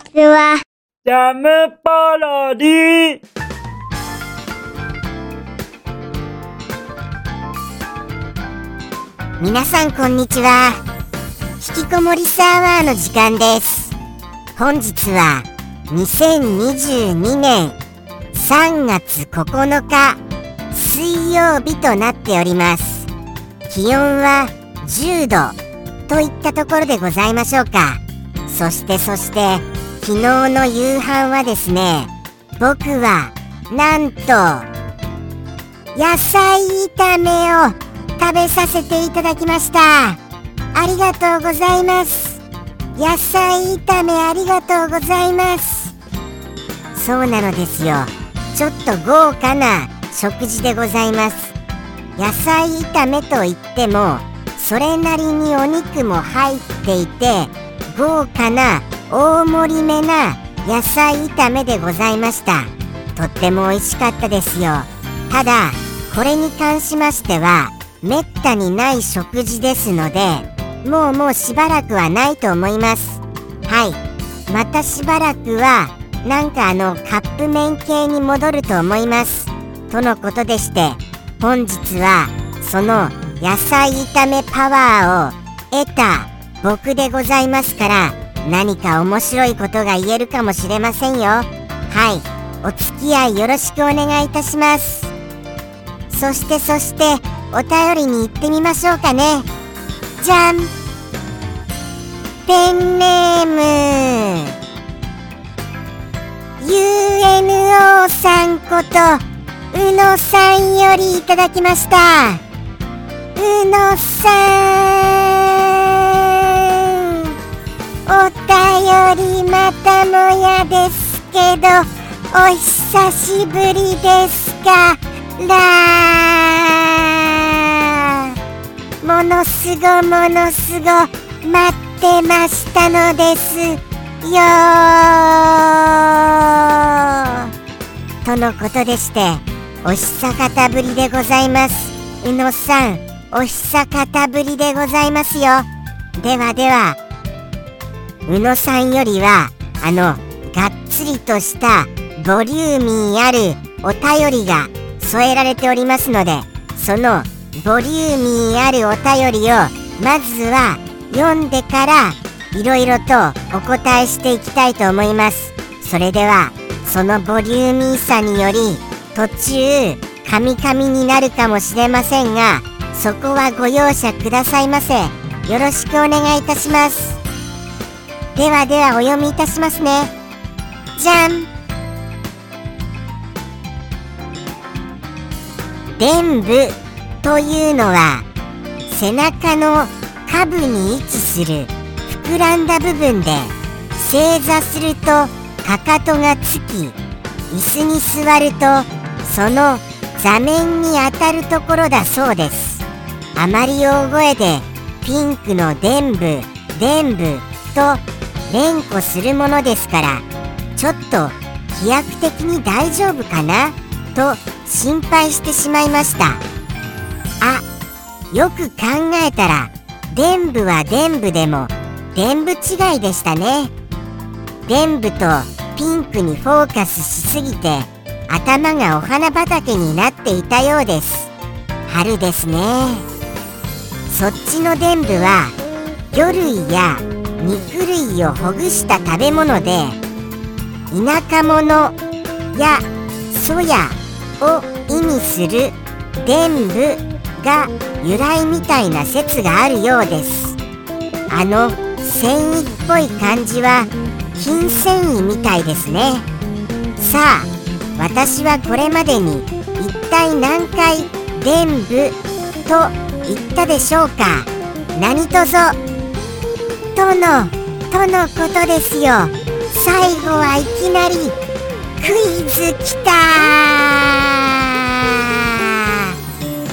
ちは。ジャムパロディ皆さんこんにちは。引きこもりサーバーの時間です。本日は2022年3月9日水曜日となっております。気温は10度といったところでございましょうか。そしてそして昨日の夕飯はですね僕はなんと野菜炒めを食べさせていただきました。ありがとうございます。野菜炒めありがとうございます。そうなのですよ。ちょっと豪華な食事でございます。野菜炒めといってもそれなりにお肉も入っていて豪華な大盛りめな野菜炒めでございました。とっても美味しかったですよ。ただこれに関しましてはめったにない食事ですのでもうもうしばらくはないと思います。はい。またしばらくはなんかあのカップ麺系に戻ると思います。とのことでして本日はその野菜炒めパワーを得た僕でございますから何か面白いことが言えるかもしれませんよ。はい。お付き合いよろしくお願いいたします。そしてそしてお便りに行ってみましょうかね。じゃんペンネーム。UNO さんことうのさんよりいただきました。うのさん。お便りまたもやですけどお久しぶりですからものすごものすご待ってましたのですよとのことでしてお久方ぶりでございます。宇野さんお久方ぶりでございますよ。ではでは宇野さんよりはあのがっつりとしたボリューミーあるお便りが添えられておりますのでそのボリューミーあるお便りをまずは読んでからいろいろとお答えしていきたいと思います。それではそのボリューミーさにより途中カミカミになるかもしれませんがそこはご容赦くださいませ。よろしくお願いいたします。ではではお読みいたしますね。じゃん臀部というのは背中の下部に位置する膨らんだ部分で正座するとかかとがつき椅子に座るとその座面に当たるところだそうです。あまり大声でピンクの臀部臀部と連呼するものですからちょっと飛躍的に大丈夫かな？と心配してしまいました。あよく考えたら臀部は臀部でも臀部違いでしたね。臀部とピンクにフォーカスしすぎて頭がお花畑になっていたようです。春ですね。そっちの臀部は魚類や肉類をほぐした食べ物で田舎者やソヤを意味する臀部が由来みたいな説があるようです。あの繊維っぽい感じは筋繊維みたいですね。さあ私はこれまでに一体何回臀部と言ったでしょうか。何とぞとのとのことですよ。最後はいきなりクイズきた。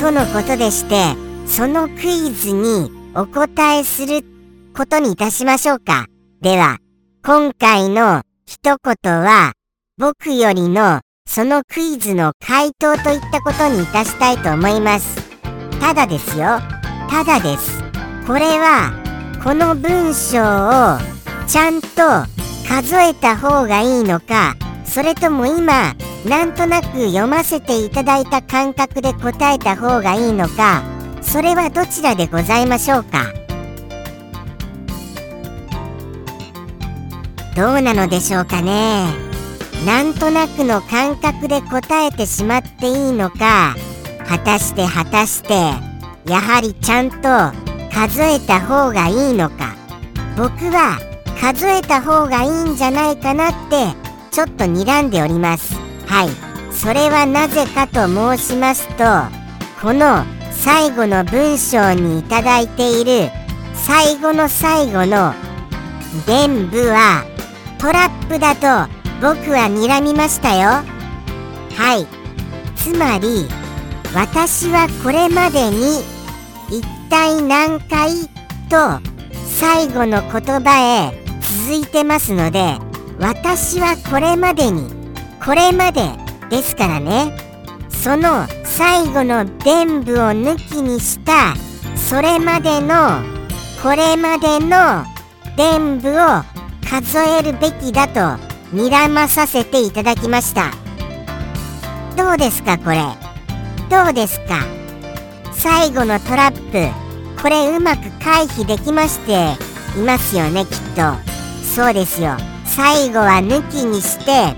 とのことでしてそのクイズにお答えすることにいたしましょうか。では今回の一言は僕よりのそのクイズの回答といったことにいたしたいと思います。ただですよ。ただです。これはこの文章をちゃんと数えた方がいいのかそれとも今なんとなく読ませていただいた感覚で答えた方がいいのかそれはどちらでございましょうか？どうなのでしょうかね？なんとなくの感覚で答えてしまっていいのか果たして果たしてやはりちゃんと数えた方がいいのか。僕は数えた方がいいんじゃないかなってちょっと睨んでおります。はい。それはなぜかと申しますとこの最後の文章にいただいている最後の最後の伝部はトラップだと僕は睨みましたよ。はい。つまり私はこれまでに体何回と最後の言葉へ続いてますので私はこれまでにこれまでですからね。その最後の伝部を抜きにしたそれまでのこれまでの伝部を数えるべきだと睨まさせていただきました。どうですかこれ？どうですか？最後のトラップ。これうまく回避できましていますよねきっと。そうですよ。最後は抜きにして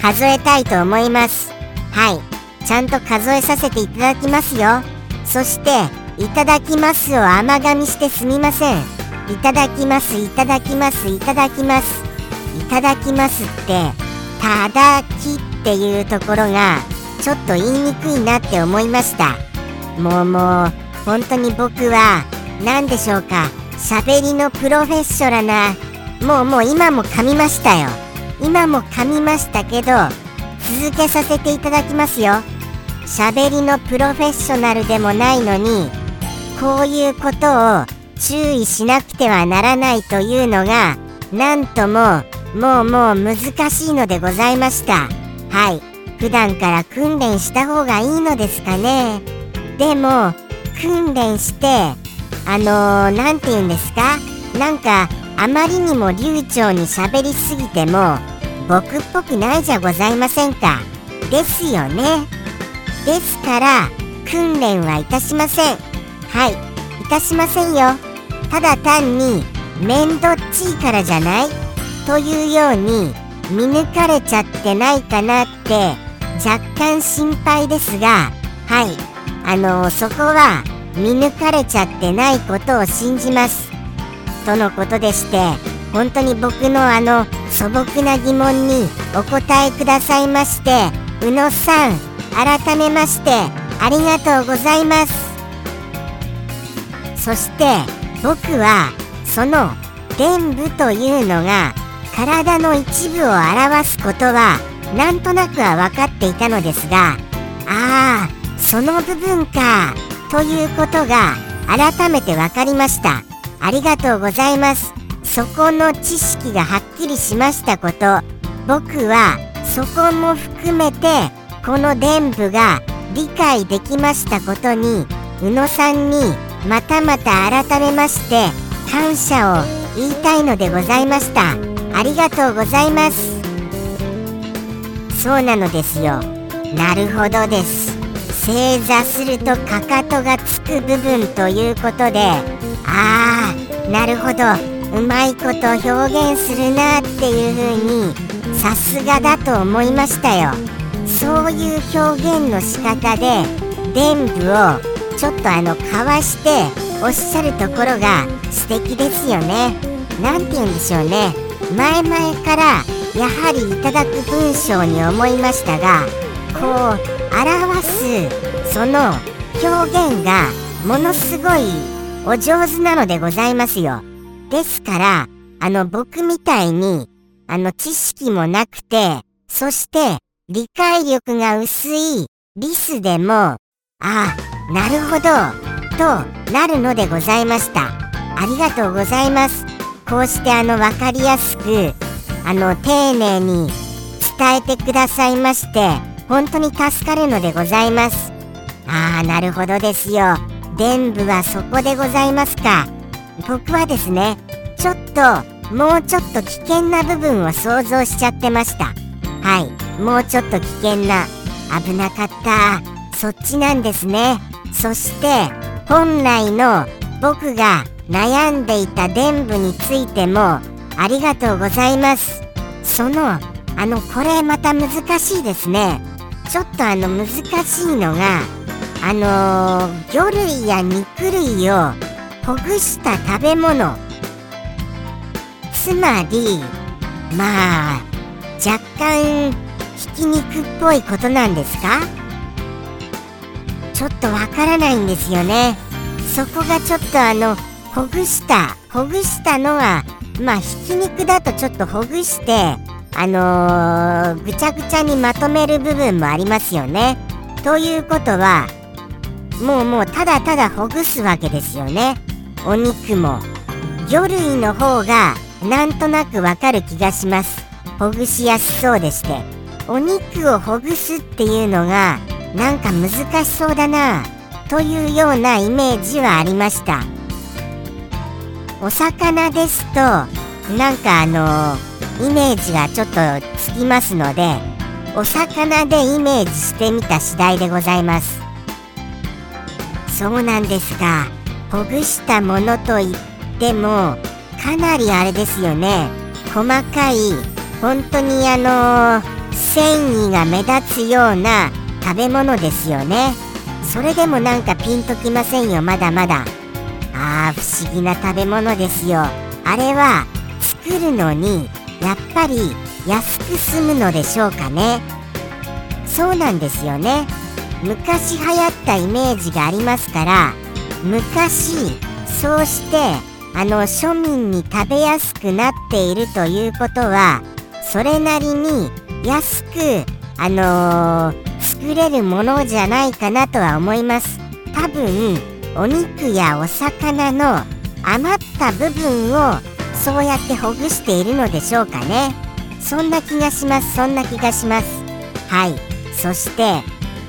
数えたいと思います。はい。ちゃんと数えさせていただきますよ。そしていただきますを甘噛みしてすみません。いただきますいただきますいただきます。いただきますってただきっていうところがちょっと言いにくいなって思いました。もうもう本当に僕は何でしょうか。喋りのプロフェッショナルな。もうもう今も噛みましたよ。今も噛みましたけど続けさせていただきますよ。喋りのプロフェッショナルでもないのにこういうことを注意しなくてはならないというのがなんとももうもう難しいのでございました。はい。普段から訓練した方がいいのですかね。でも訓練してあの何、ー、て言うんですか？なんかあまりにも流暢に喋りすぎても僕っぽくないじゃございませんか？ですよね。ですから訓練はいたしません。はいいたしませんよ。ただ単に面倒っちいからじゃない？というように見抜かれちゃってないかなって若干心配ですがはい。あの、そこは見抜かれちゃってないことを信じます。とのことでして本当に僕のあの素朴な疑問にお答えくださいまして宇野さん改めましてありがとうございます。そして僕はその伝部というのが体の一部を表すことはなんとなくは分かっていたのですがああその部分かということが改めて分かりました。ありがとうございます。そこの知識がはっきりしましたこと。僕はそこも含めてこの伝部が理解できましたことに宇野さんにまたまた改めまして感謝を言いたいのでございました。ありがとうございます。そうなのですよ。なるほどです。正座するとかかとがつく部分ということでああなるほど。うまいこと表現するなっていう風にさすがだと思いましたよ。そういう表現の仕方で伝部をちょっとあのかわしておっしゃるところが素敵ですよね。何て言うんでしょうね。前々からやはりいただく文章に思いましたがこう表すその表現がものすごいお上手なのでございますよ。ですから、あの僕みたいに、あの知識もなくて、そして理解力が薄いリスでも、ああ、なるほど、となるのでございました。ありがとうございます。こうしてあの分かりやすく、あの丁寧に伝えてくださいまして、本当に助かるのでございます。ああ、なるほどですよ。伝部はそこでございますか。僕はですねちょっともうちょっと危険な部分を想像しちゃってました。はいもうちょっと危険な危なかったそっちなんですね。そして本来の僕が悩んでいた伝部についてもありがとうございます。そのあのこれまた難しいですね。ちょっとあの難しいのがあのー、魚類や肉類をほぐした食べ物。つまりまあ若干ひき肉っぽいことなんですか？ちょっとわからないんですよね。そこがちょっとあのほぐしたほぐしたのはまあひき肉だとちょっとほぐしてあのー、ぐちゃぐちゃにまとめる部分もありますよね。ということはもうもうただただほぐすわけですよね。お肉も。魚類の方がなんとなくわかる気がします。ほぐしやすそうでして。お肉をほぐすっていうのがなんか難しそうだなというようなイメージはありました。お魚ですとなんかあのイメージがちょっとつきますのでお魚でイメージしてみた次第でございます。そうなんですがほぐしたものといってもかなりあれですよね。細かい本当にあの繊維が目立つような食べ物ですよね。それでもなんかピンときませんよまだまだ。あー不思議な食べ物ですよ。あれは作るのにやっぱり安く済むのでしょうかね。そうなんですよね。昔流行ったイメージがありますから昔そうしてあの庶民に食べやすくなっているということはそれなりに安くあのー、作れるものじゃないかなとは思います。多分お肉やお魚の余った部分をそうやってほぐしているのでしょうかね。そんな気がします。そんな気がします。はい。そして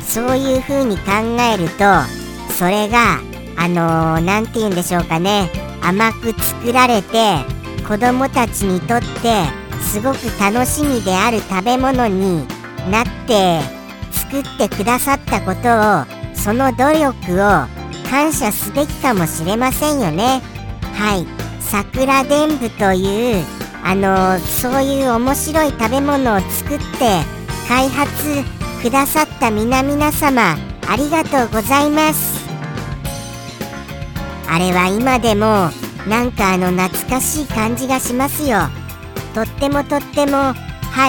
そういう風に考えるとそれがあの何、ー、て言うんでしょうかね。甘く作られて子供たちにとってすごく楽しみである食べ物になって作ってくださったことをその努力を感謝すべきかもしれませんよね。はい。桜伝舞というあのそういう面白い食べ物を作って開発くださった皆々様ありがとうございます。あれは今でもなんかあの懐かしい感じがしますよ。とってもとってもは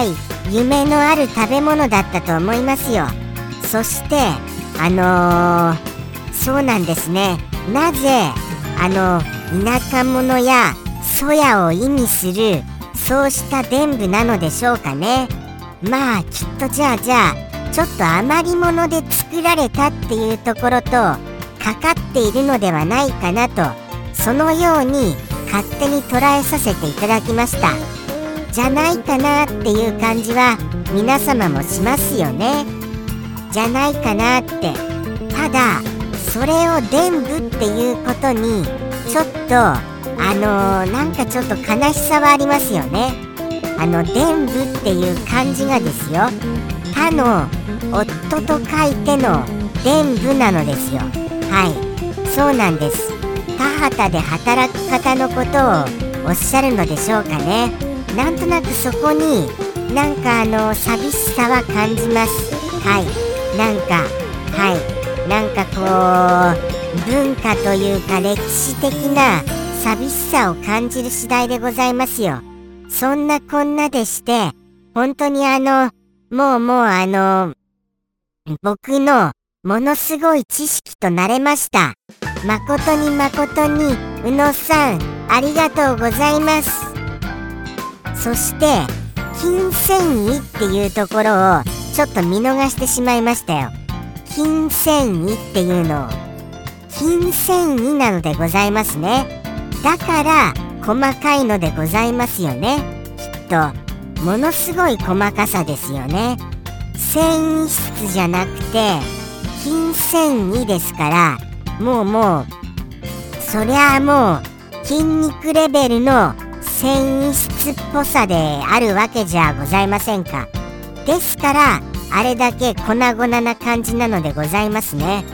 い夢のある食べ物だったと思いますよ。そしてあのー、そうなんですね。なぜあの田舎者やそやを意味するそうした伝部なのでしょうかね。まあきっとじゃあじゃあちょっと余り物で作られたっていうところとかかっているのではないかなとそのように勝手に捉えさせていただきました。じゃないかなっていう感じは皆様もしますよね。じゃないかなって。ただそれを伝部っていうことにちょっとあのー、なんかちょっと悲しさはありますよね。あの伝部っていう漢字がですよ。他の夫と書いての伝部なのですよ。はい。そうなんです。田畑で働く方のことをおっしゃるのでしょうかね。なんとなくそこになんかあの寂しさは感じます。はい。なんかはい。なんかこう文化というか歴史的な寂しさを感じる次第でございますよ。そんなこんなでして、本当にあの、もうもうあの、僕のものすごい知識となれました。誠に誠に、宇野さん、ありがとうございます。そして、金繊維っていうところをちょっと見逃してしまいましたよ。金繊維っていうのを。金繊維なのでございますね。だから細かいのでございますよね。きっとものすごい細かさですよね。繊維質じゃなくて金繊維ですからもうもうそりゃあもう筋肉レベルの繊維質っぽさであるわけじゃございませんか。ですからあれだけ粉々な感じなのでございますね。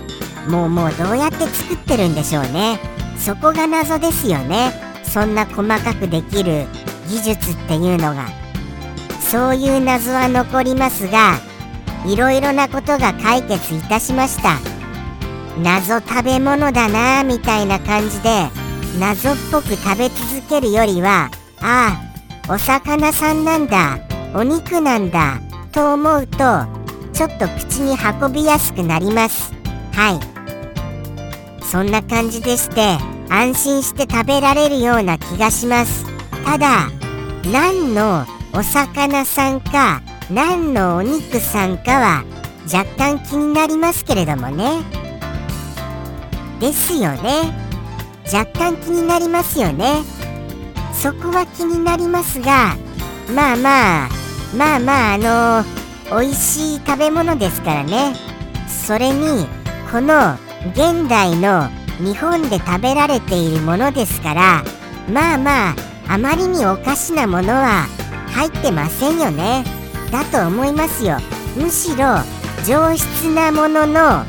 もうもうどうやって作ってるんでしょうね。そこが謎ですよね。そんな細かくできる技術っていうのが。そういう謎は残りますがいろいろなことが解決いたしました。謎食べ物だなみたいな感じで謎っぽく食べ続けるよりはああお魚さんなんだお肉なんだと思うとちょっと口に運びやすくなります。はい。そんな感じでして安心して食べられるような気がします。ただ何のお魚さんか何のお肉さんかは若干気になりますけれどもね。ですよね。若干気になりますよね。そこは気になりますがまあまあまあまああの美味しい食べ物ですからね。それにこの現代の日本で食べられているものですからまあまああまりにおかしなものは入ってませんよね。だと思いますよ。むしろ上質なものの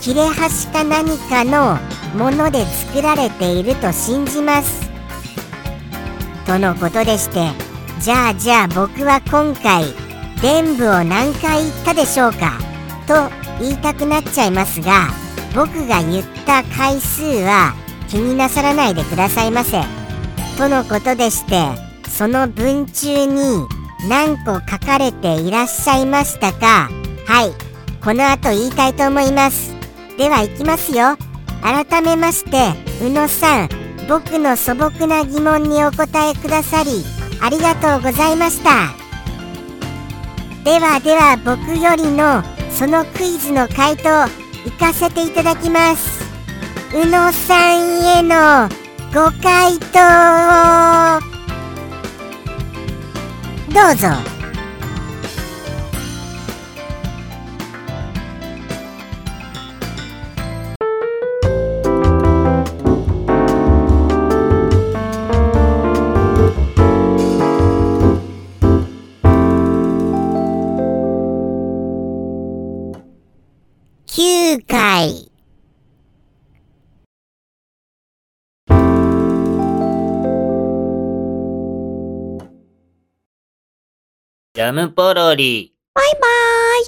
切れ端か何かのもので作られていると信じます。とのことでしてじゃあじゃあ僕は今回伝部を何回言ったでしょうかと言いたくなっちゃいますが僕が言った回数は気になさらないでくださいませ。とのことでしてその文中に何個書かれていらっしゃいましたか。はい。この後言いたいと思います。では行きますよ。改めまして宇野さん。僕の素朴な疑問にお答えくださりありがとうございました。ではでは僕よりのそのクイズの回答行かせていただきます。宇野さんへのご回答どうぞ。ジャムポロリ。バイバーイ。